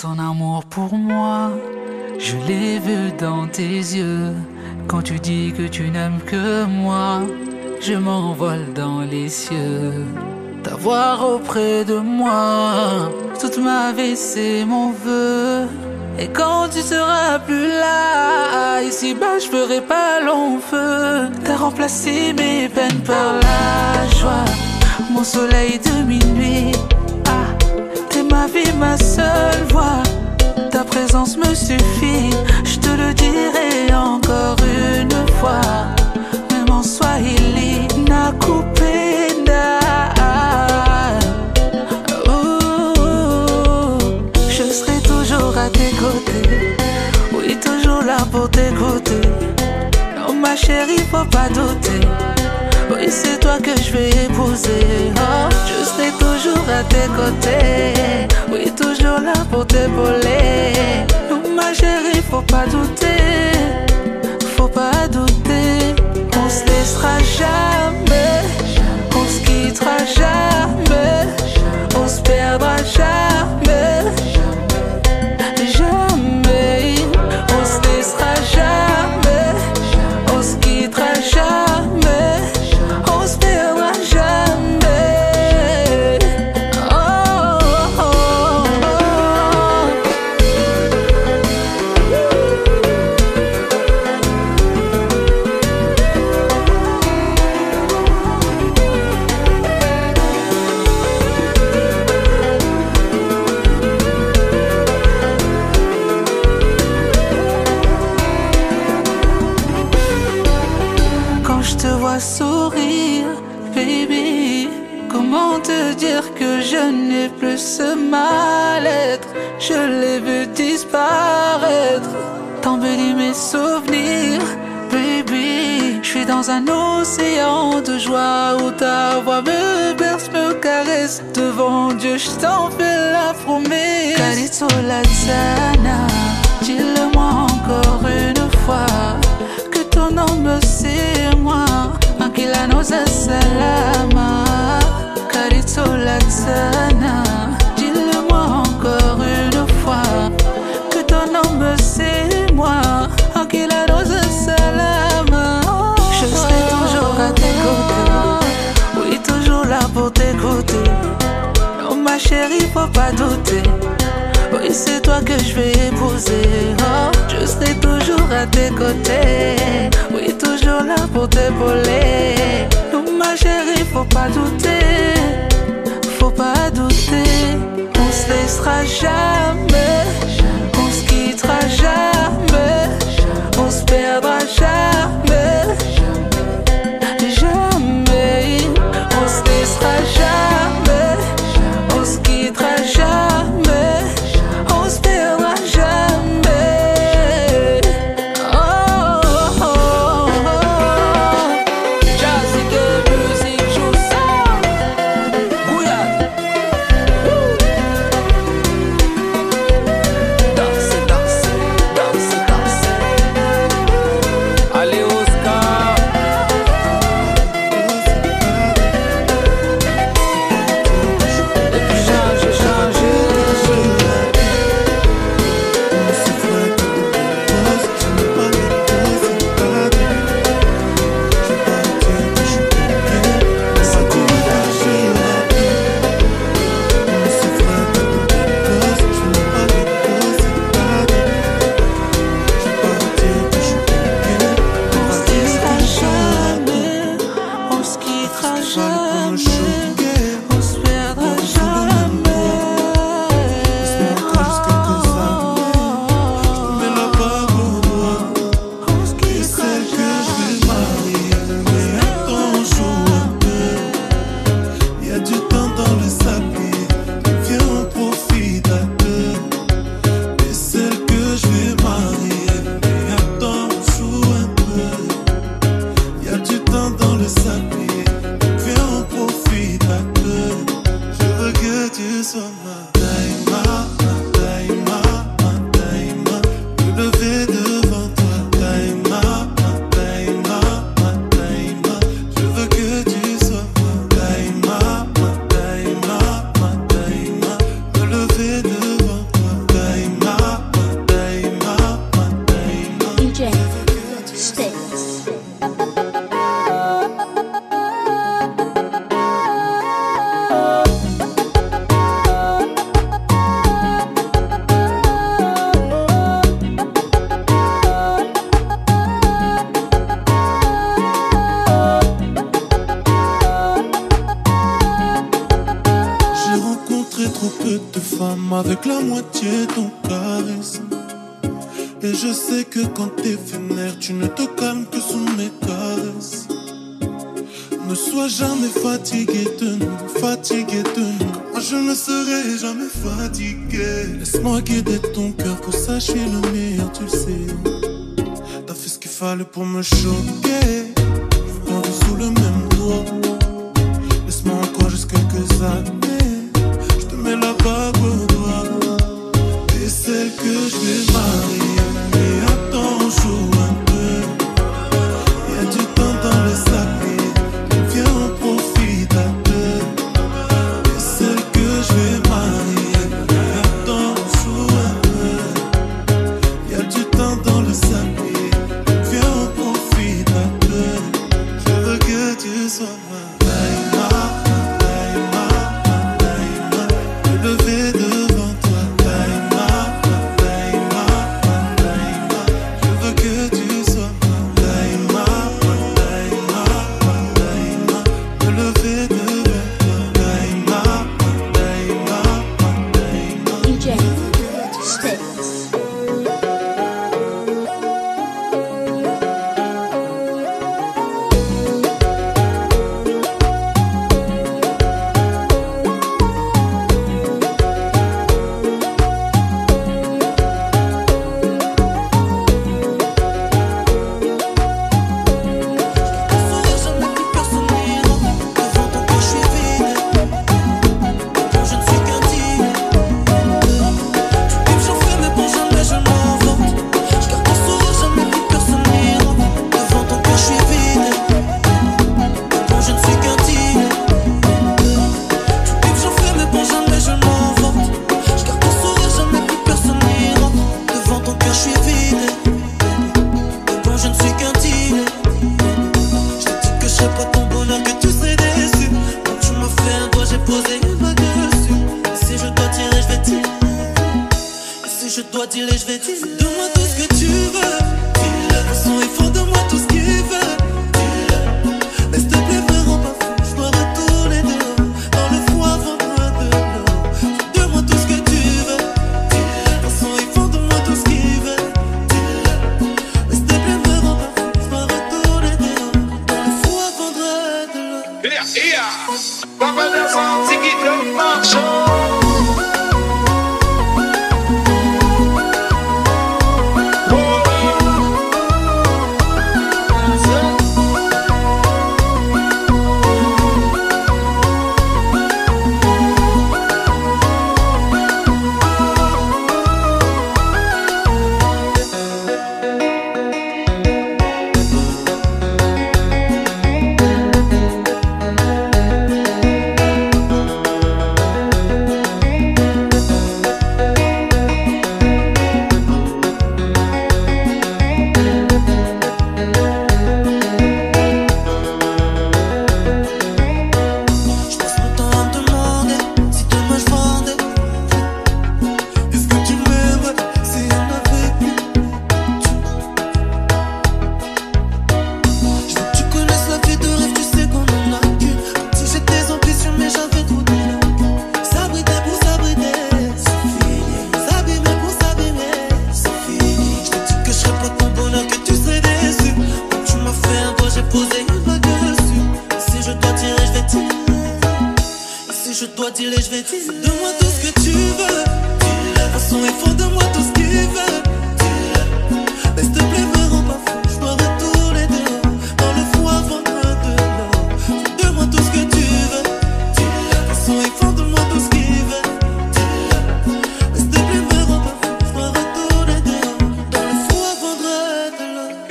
Ton amour pour moi, je l'ai vu dans tes yeux. Quand tu dis que tu n'aimes que moi, je m'envole dans les cieux. T'avoir auprès de moi, toute ma vie c'est mon vœu. Et quand tu seras plus là, ici bas je ferai pas long feu. T'as remplacé mes peines par la joie, mon soleil de minuit. Vie, ma seule voix. Ta présence me suffit, je te le dirai encore une fois. Même en Swahili, nakupenda. Ouh, Je serai toujours à tes côtés, oui toujours là pour t'écouter. Non ma chérie, faut pas douter. Oui, c'est toi que je vais épouser. Oh, je serai toujours à tes côtés. Oui, toujours là pour t'épauler. Ma chérie, faut pas douter. Faut pas douter. On se laissera jamais. On se quittera jamais. On se perdra. Jamais. Dans un océan de joie où ta voix me berce, me caresse. Devant Dieu, je t'en fais la promesse. Calypso Latsana, dis-le-moi encore une fois que ton nom c'est moi Akila noza salama latsana Dis-le-moi pas douter oui, c'est toi que je vais épouser. Oh, je serai toujours à tes côtés. Oui, toujours là pour t'épauler. Non, ma chérie, faut pas douter. Faut pas douter. On se laissera jamais. On se quittera jamais. On se perdra jamais. Jamais. guidé ton cœur, pour ça je suis le meilleur, tu le sais. T'as fait ce qu'il fallait pour me chauffer.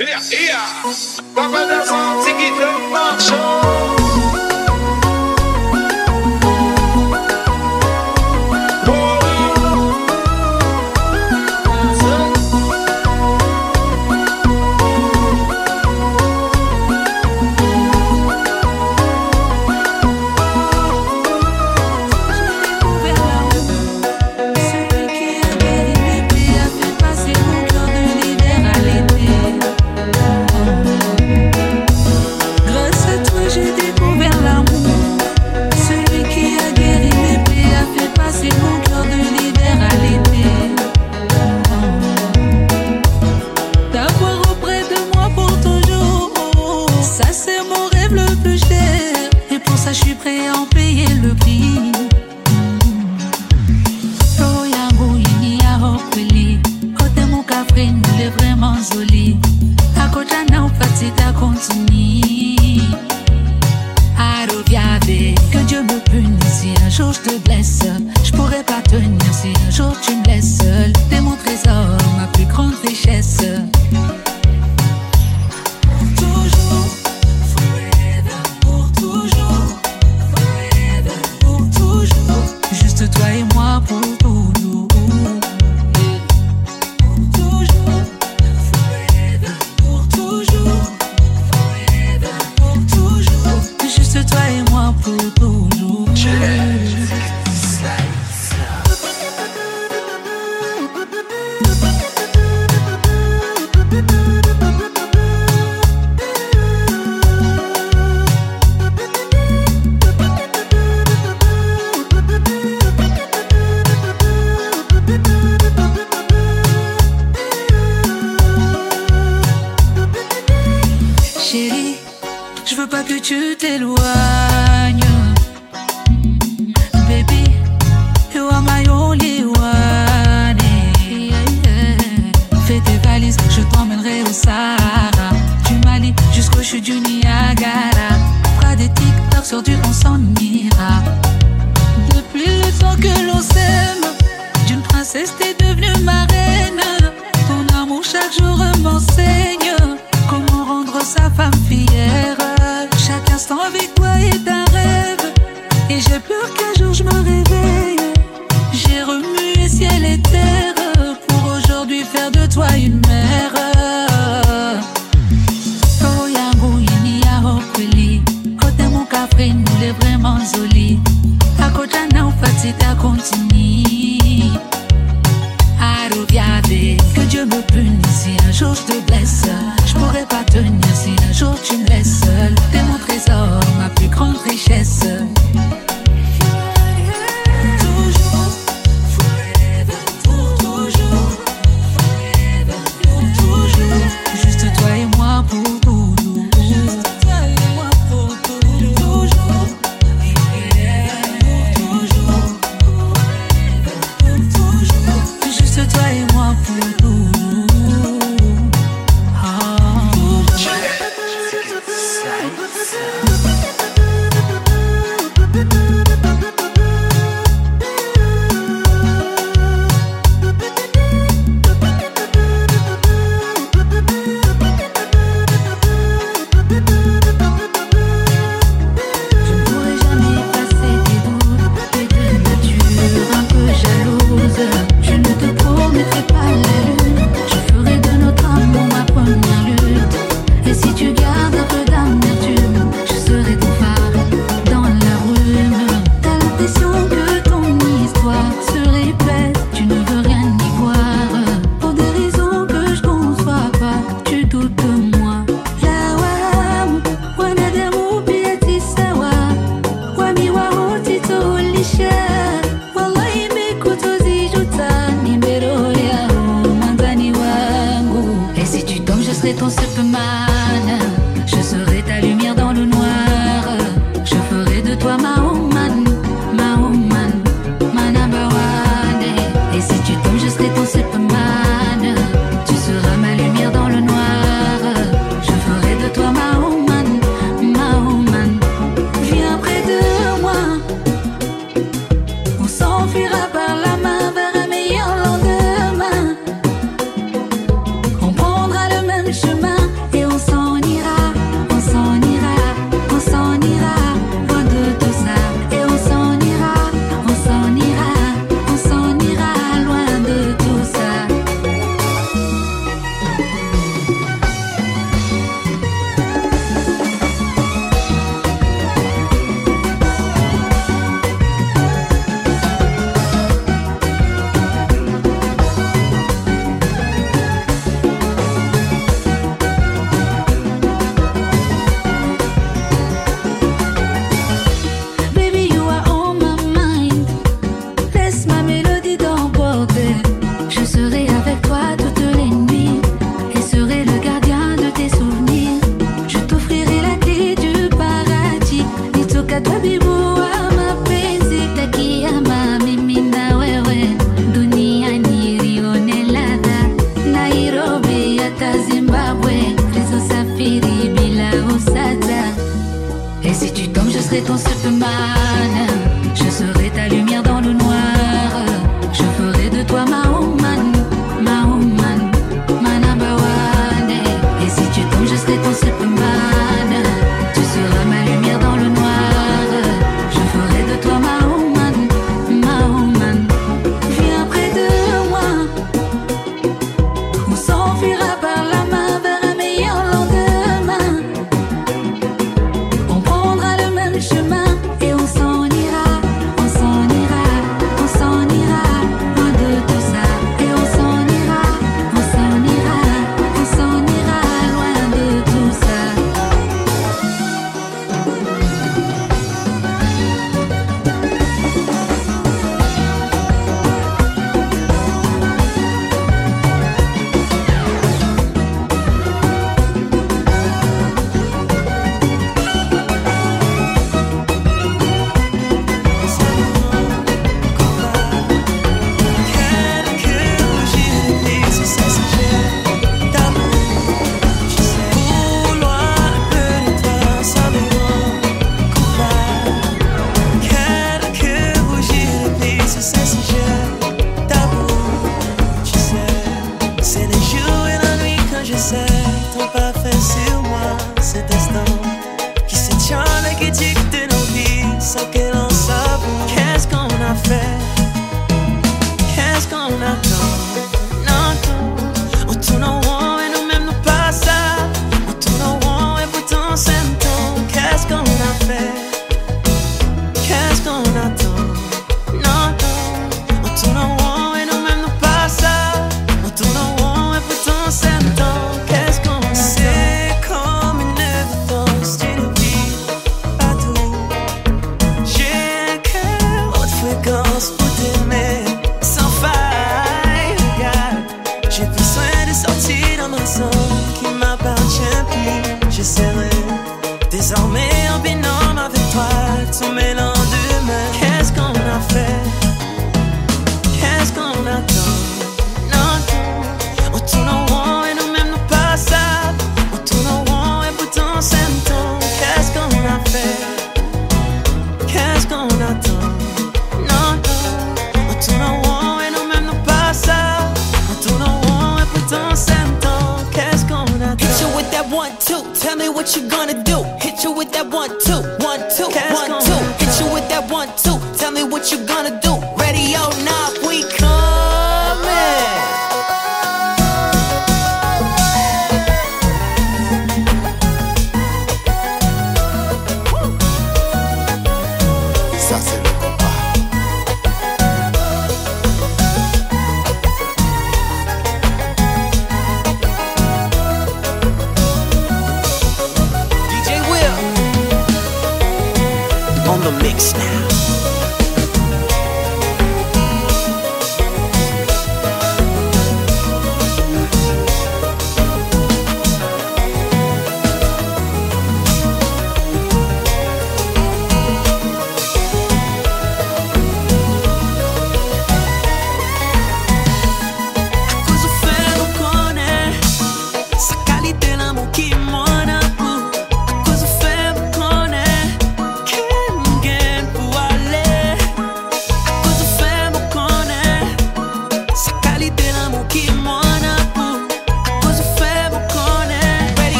Yeah, yeah. Papa, that's all. Take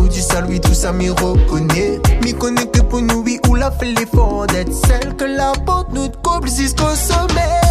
ou du sale, oui, tout ça m'y reconnaît. M'y connaît que pour nous, oui, ou la fait l'effort d'être celle que la porte nous couple jusqu'au sommet.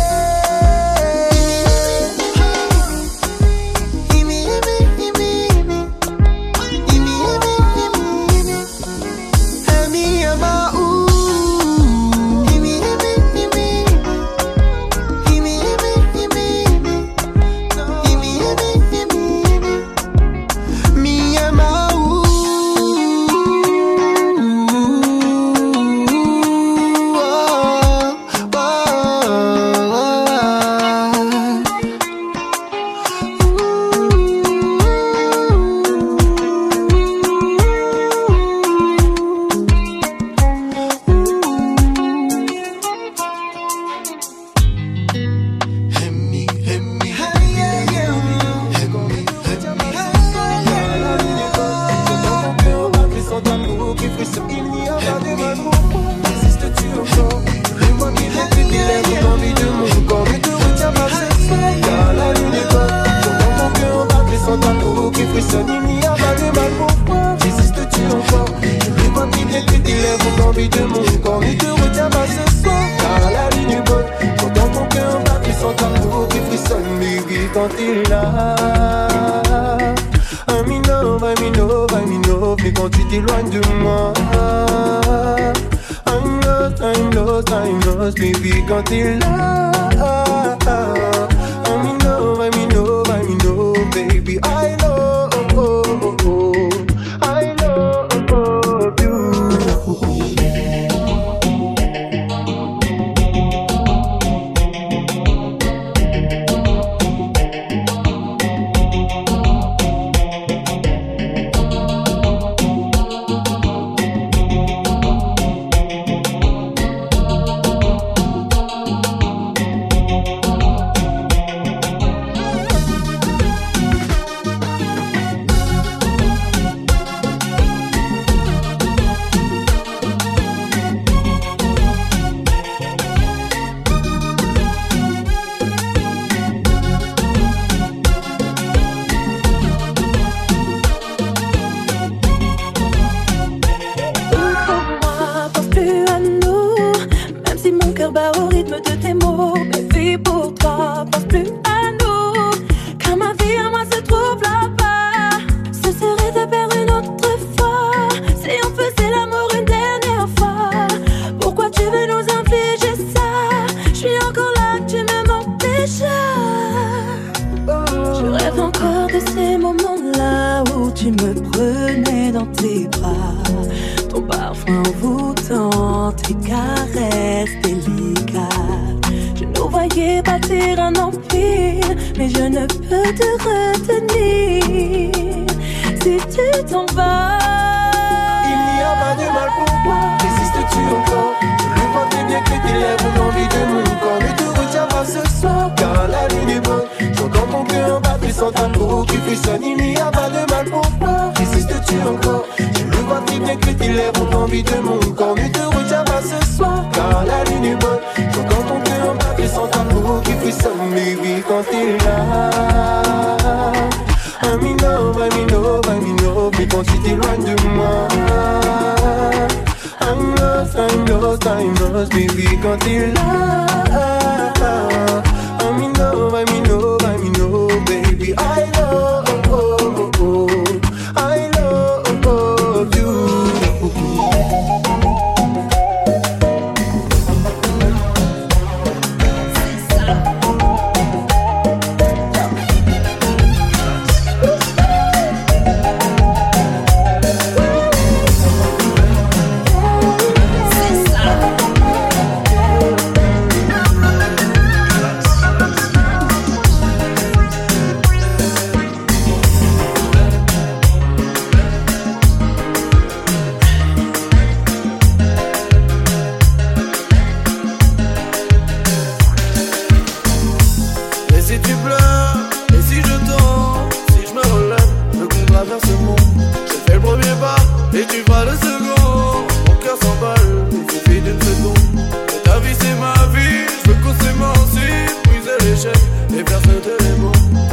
et personne te répond.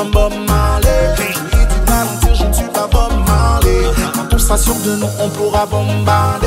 comme Bob Marley. Je suis pas Bob Marley. Quand on de nous, on pourra bombarder.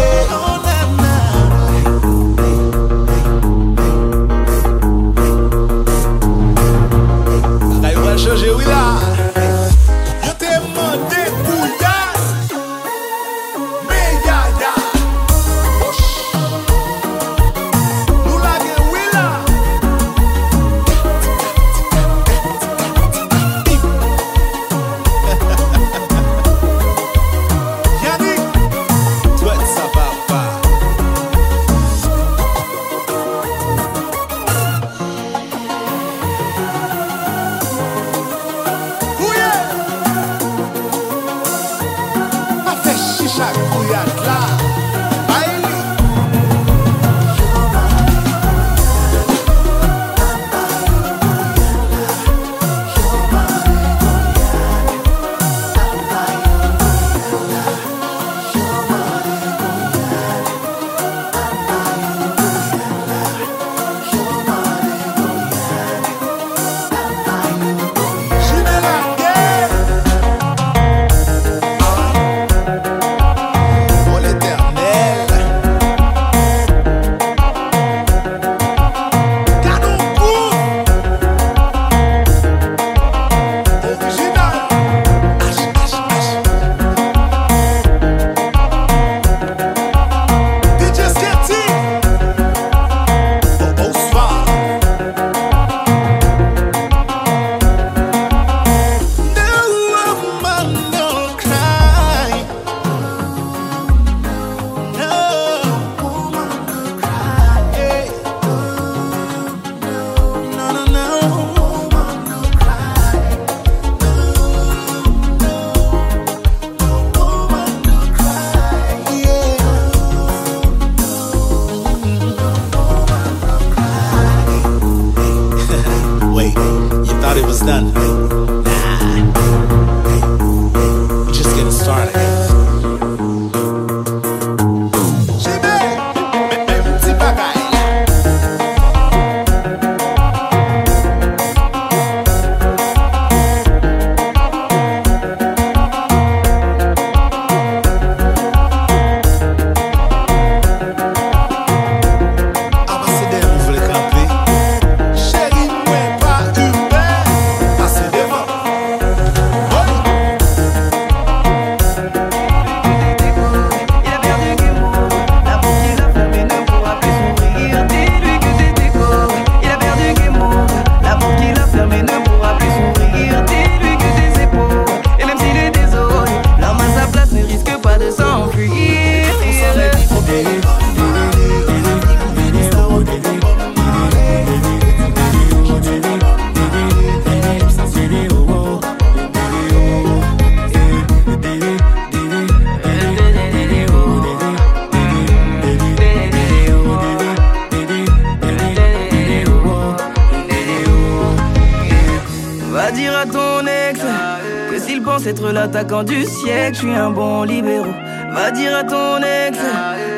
je suis un bon libéraux. Va dire à ton ex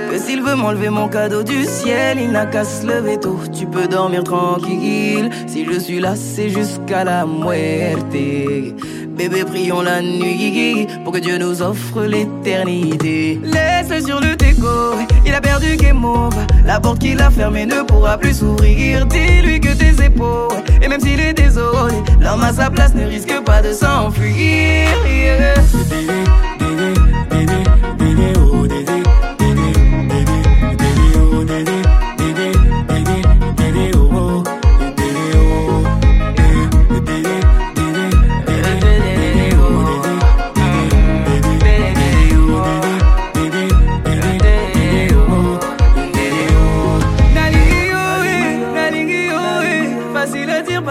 que s'il veut m'enlever mon cadeau du ciel, il n'a qu'à se lever tôt. Tu peux dormir tranquille. Si je suis là, c'est jusqu'à la muerte. Bébé, prions la nuit pour que Dieu nous offre l'éternité. Laisse sur le déco, il a perdu game over. La porte qu'il a fermée ne pourra plus s'ouvrir. Dis-lui que tes épaules, et même s'il est désolé, l'homme à sa place ne risque pas de s'enfuir.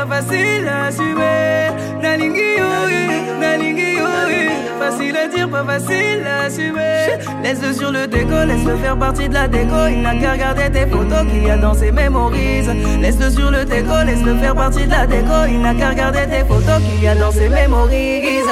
facile à assumer. Nalingi oui, nalingi oui. Facile à dire, pas facile à assumer. Laisse-le sur le déco, laisse-le faire partie de la déco. Il n'a qu'à regarder tes photos qu'il y a dans ses mémorises. Laisse-le sur le déco, laisse-le faire partie de la déco. Il n'a qu'à regarder tes photos qu'il y a dans ses mémorises.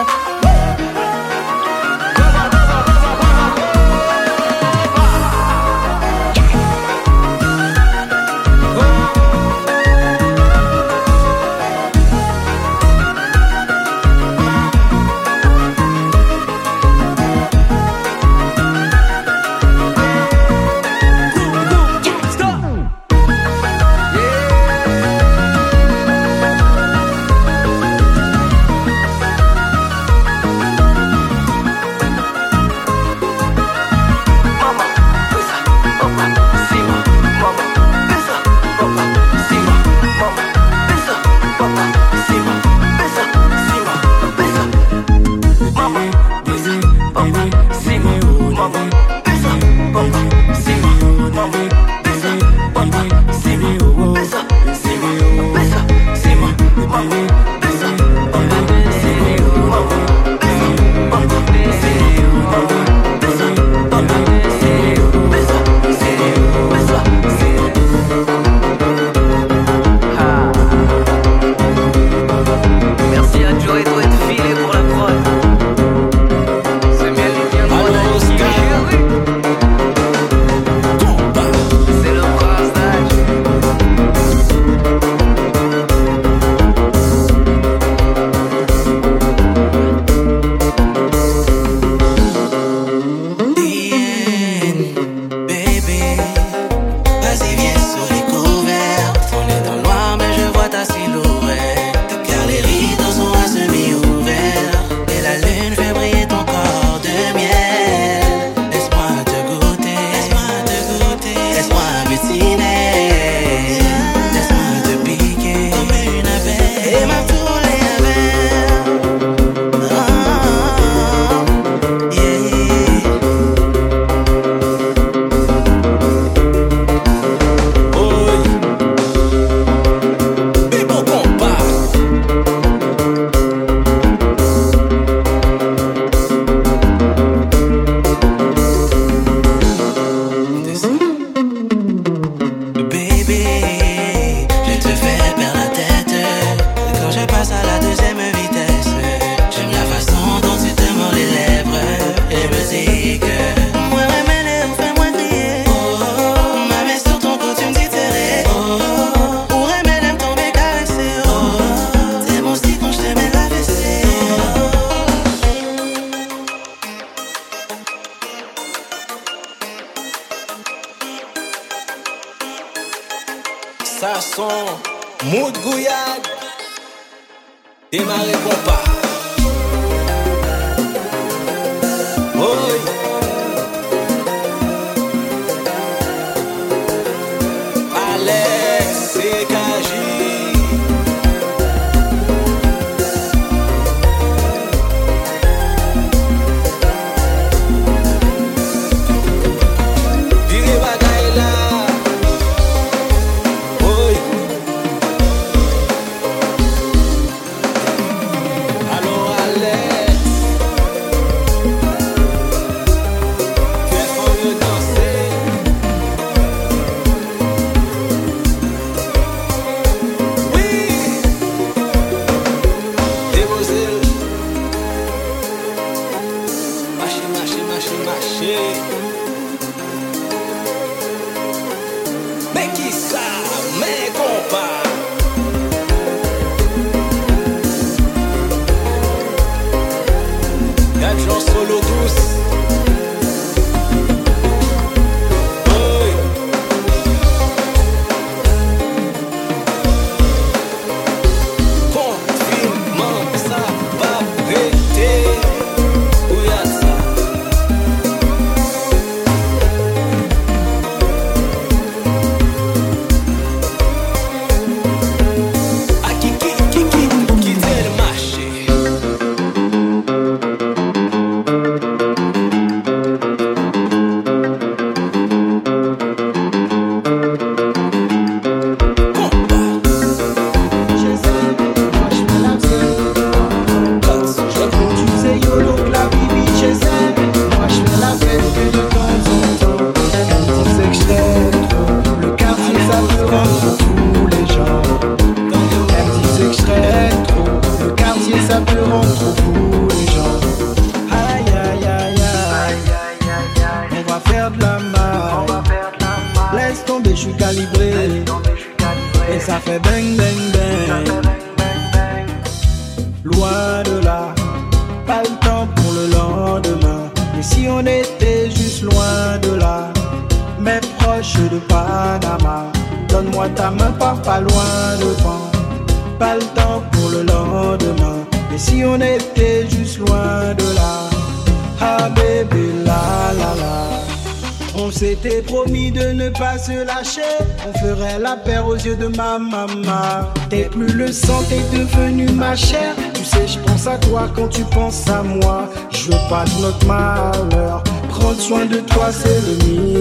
sailing.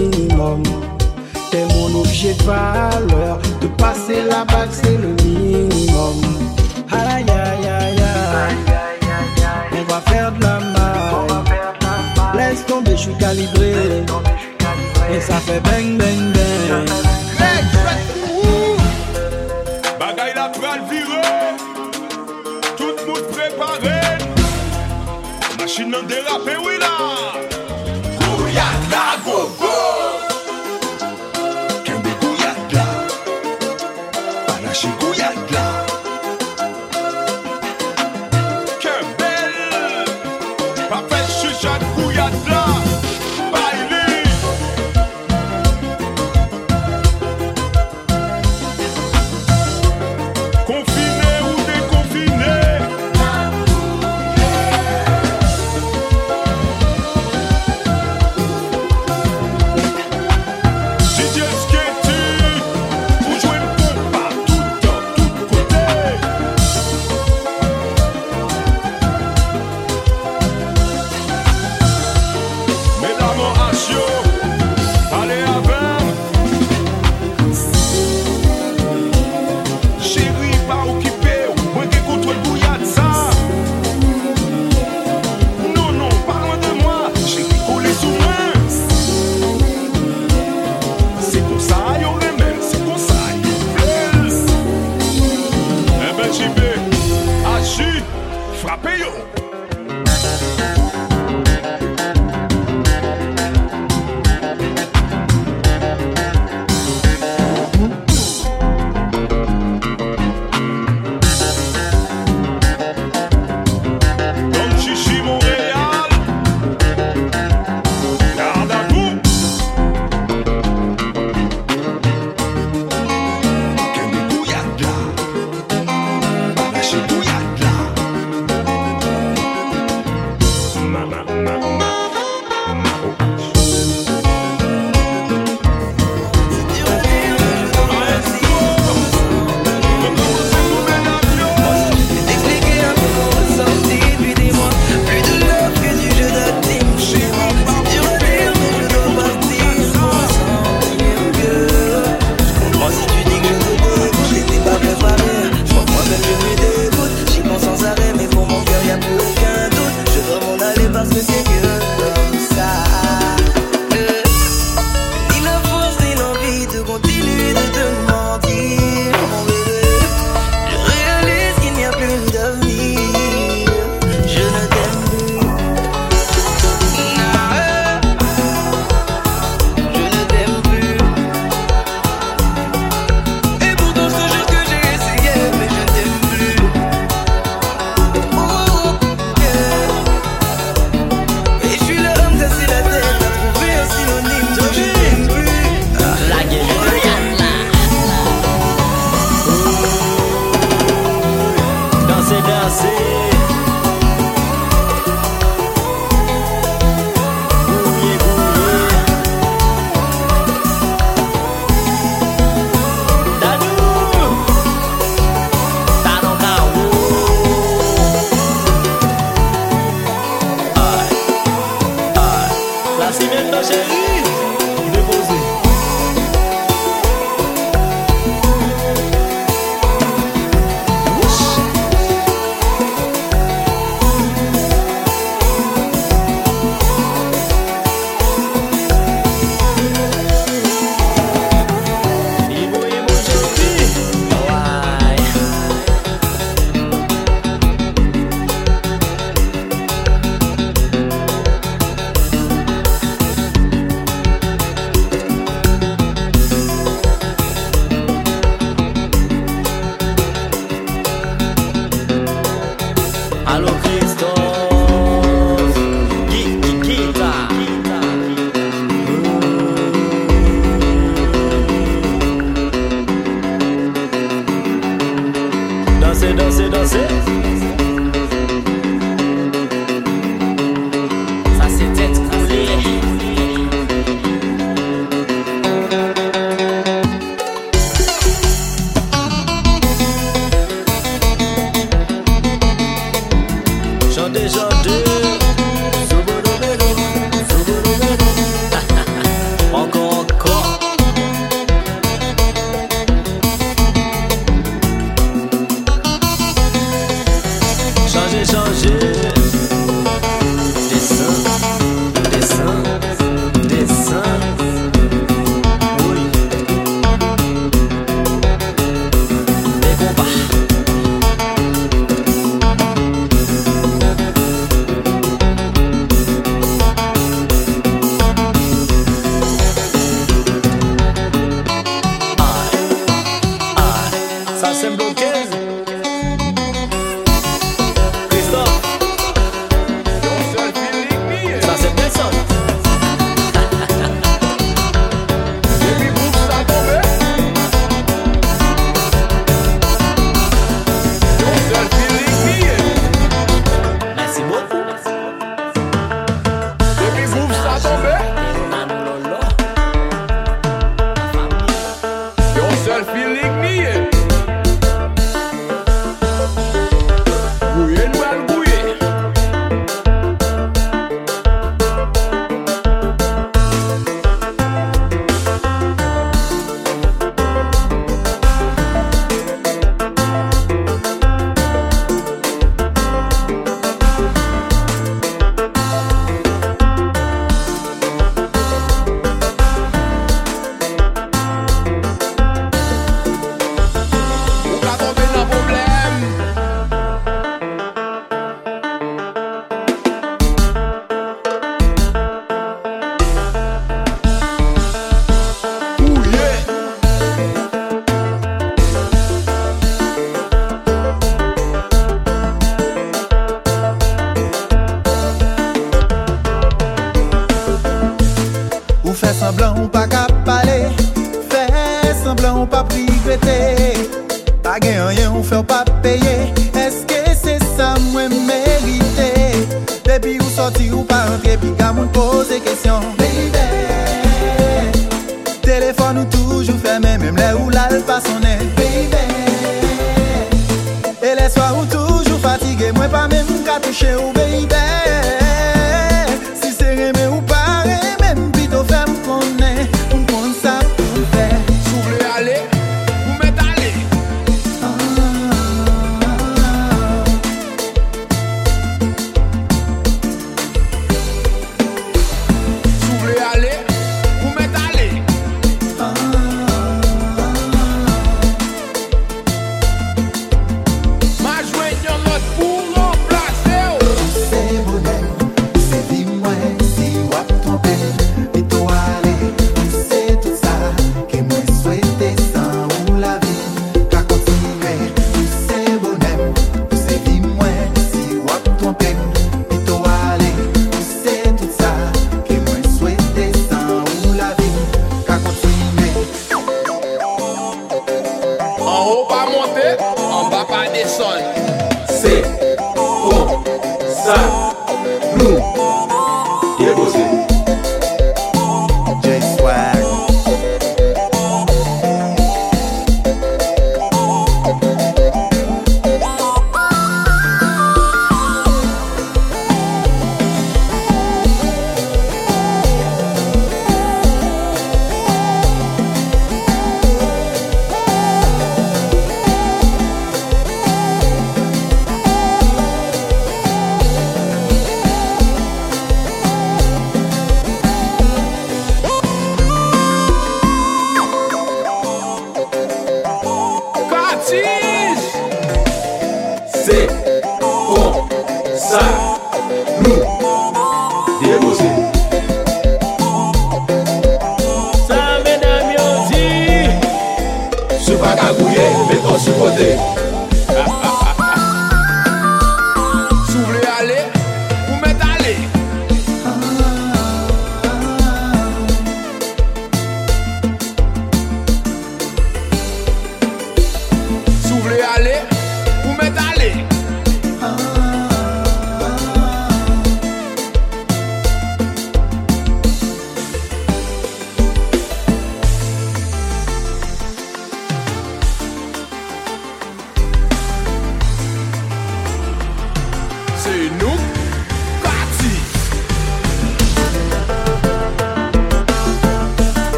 feeling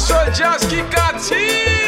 sou Jazz Kikati.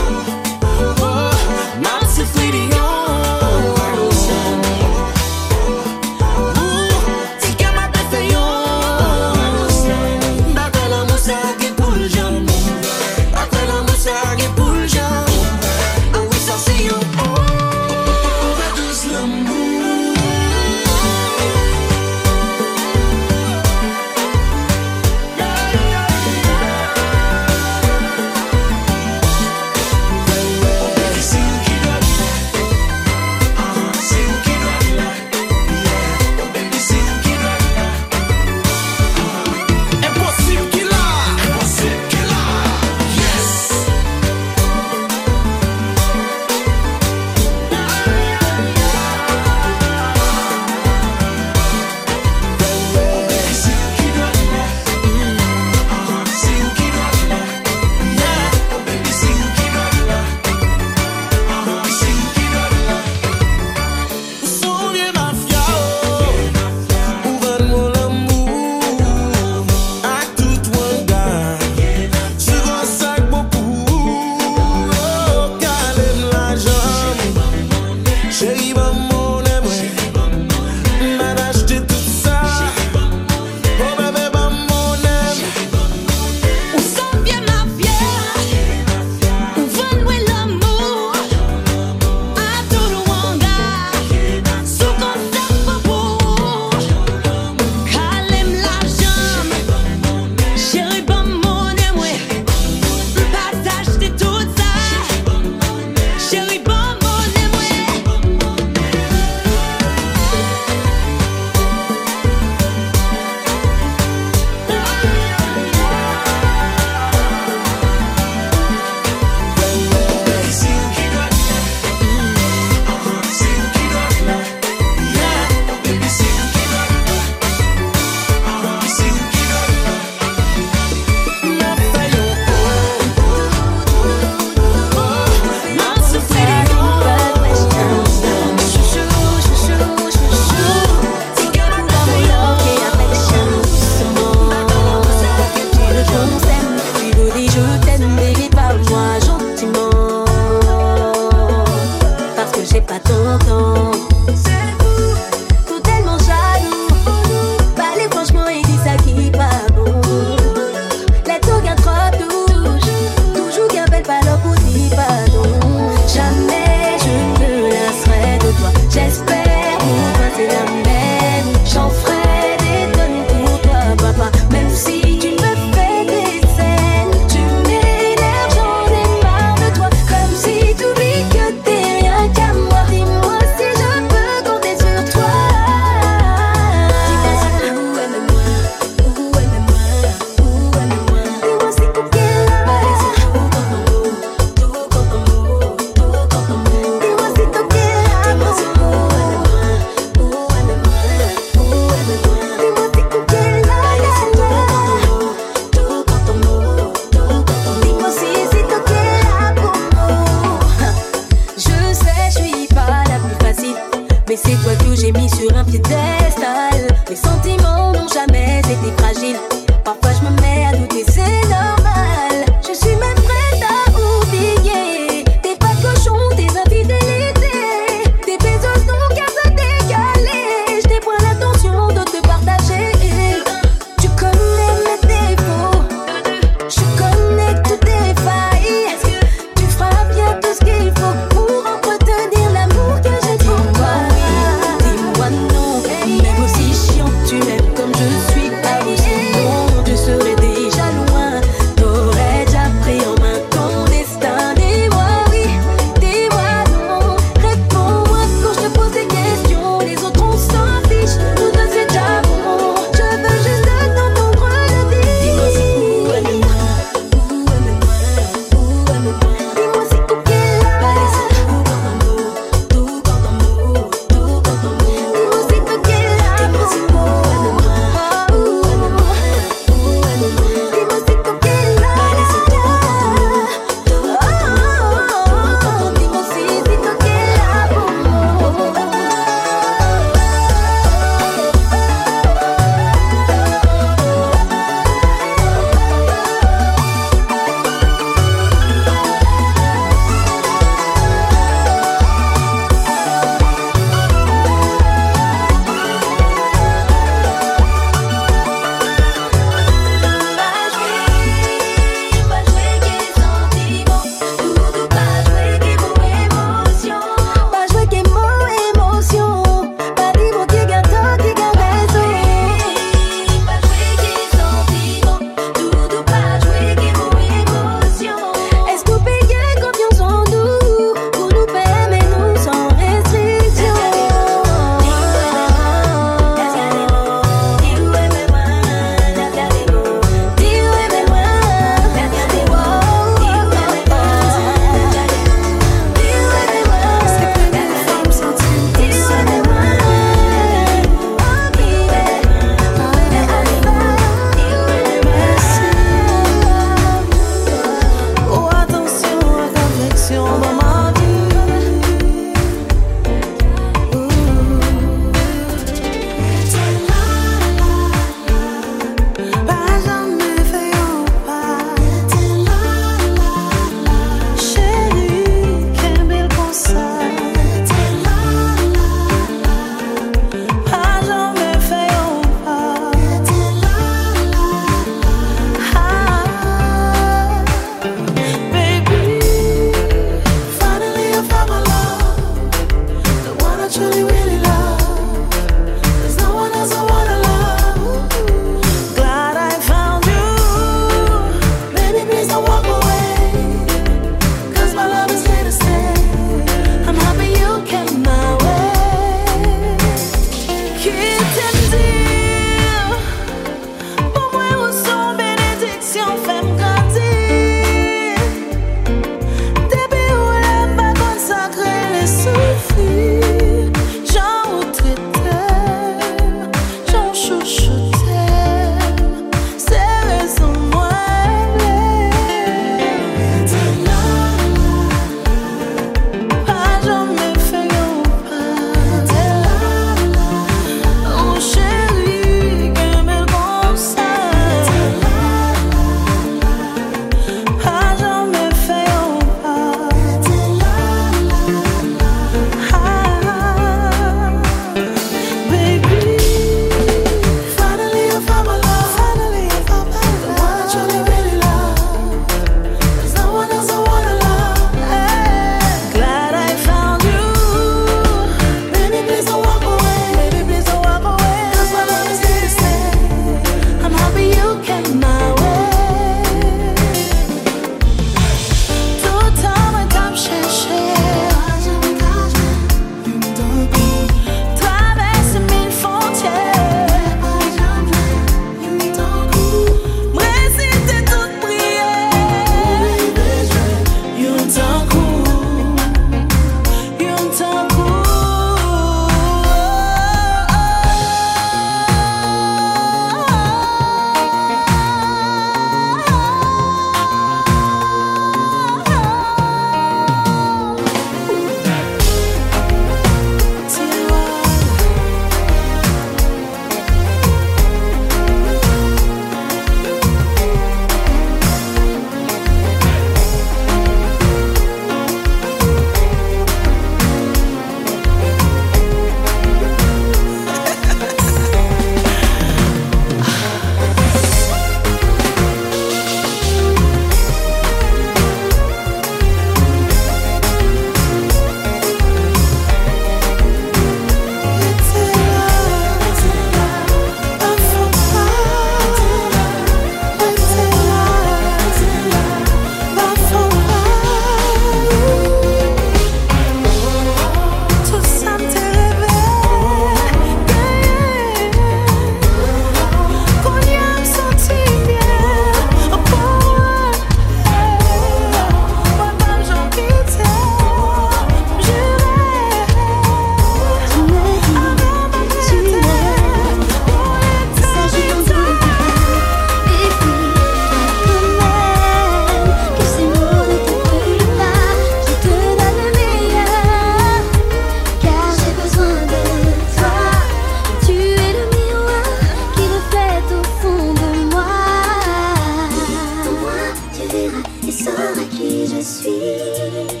Sweet.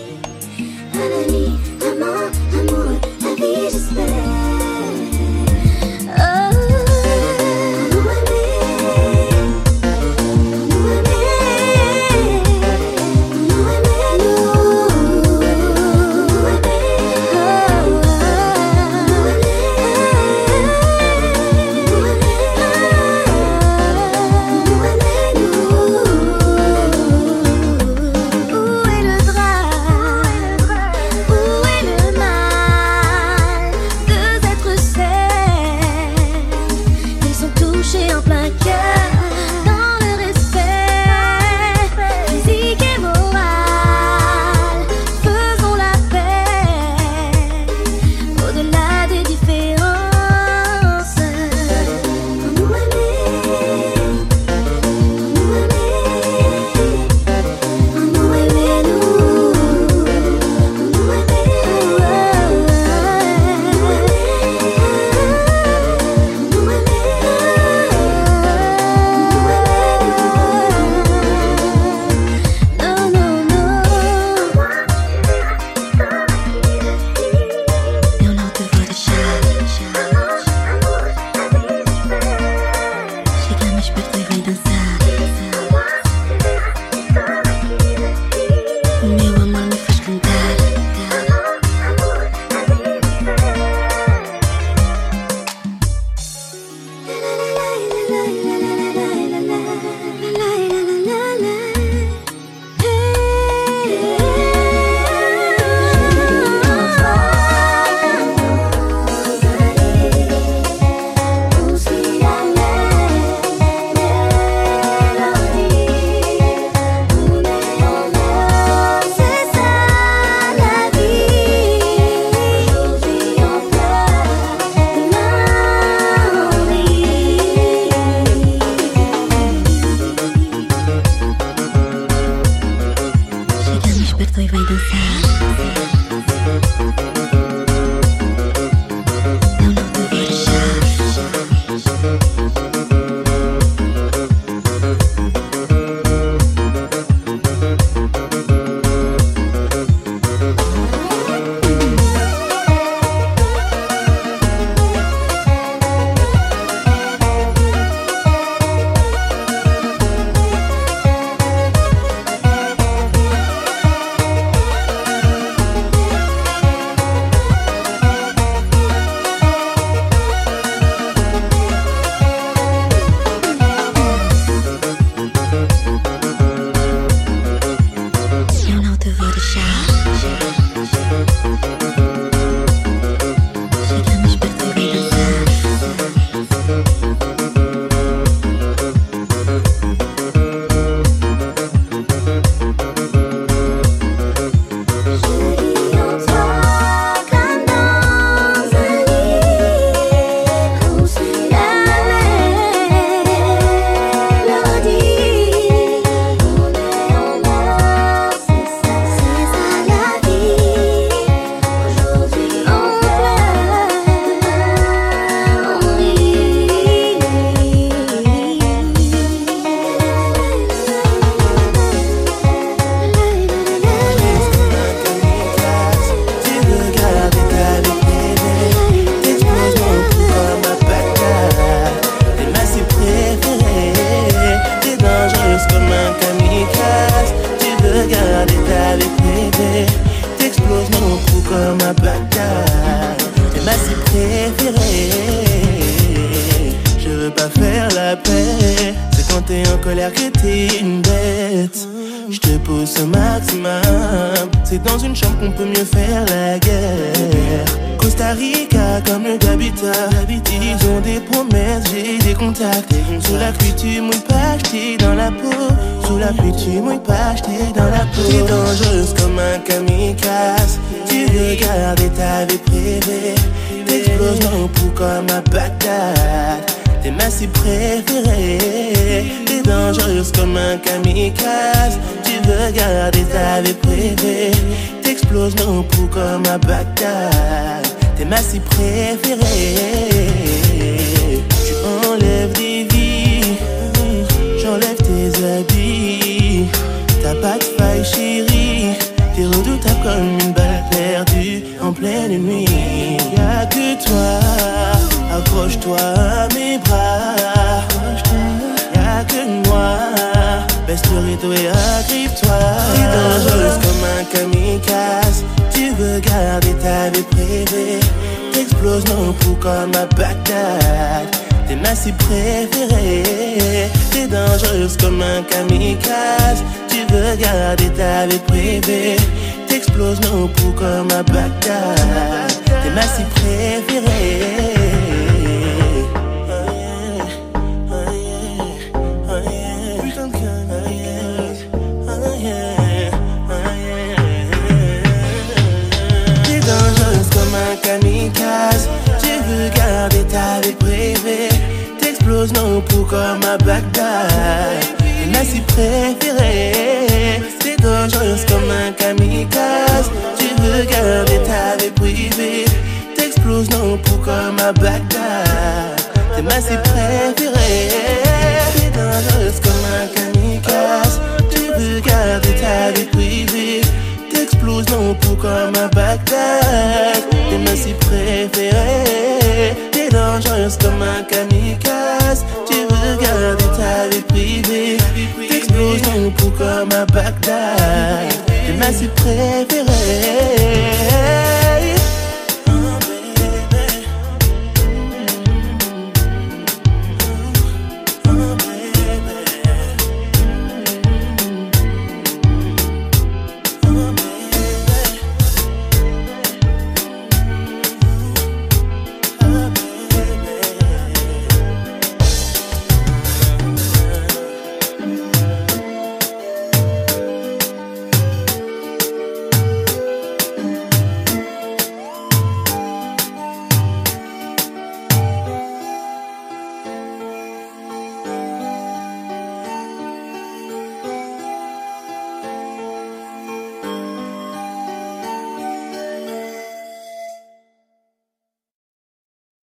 comme à Bagdad. T'es ma si préférée. T'es dangereuse comme un kamikaze. Tu veux garder ta vie privée. T'exploses nos poux comme à Bagdad. T'es ma si préférée. mon cou comme à Bagdad. Si préférée, c'est dangereuse comme un kamikaze. Tu veux garder ta vie privée, t'exploses non pour comme à Bagdad. T'es ma si préférée. Comme un Bagdad. T'es ma cible préférée.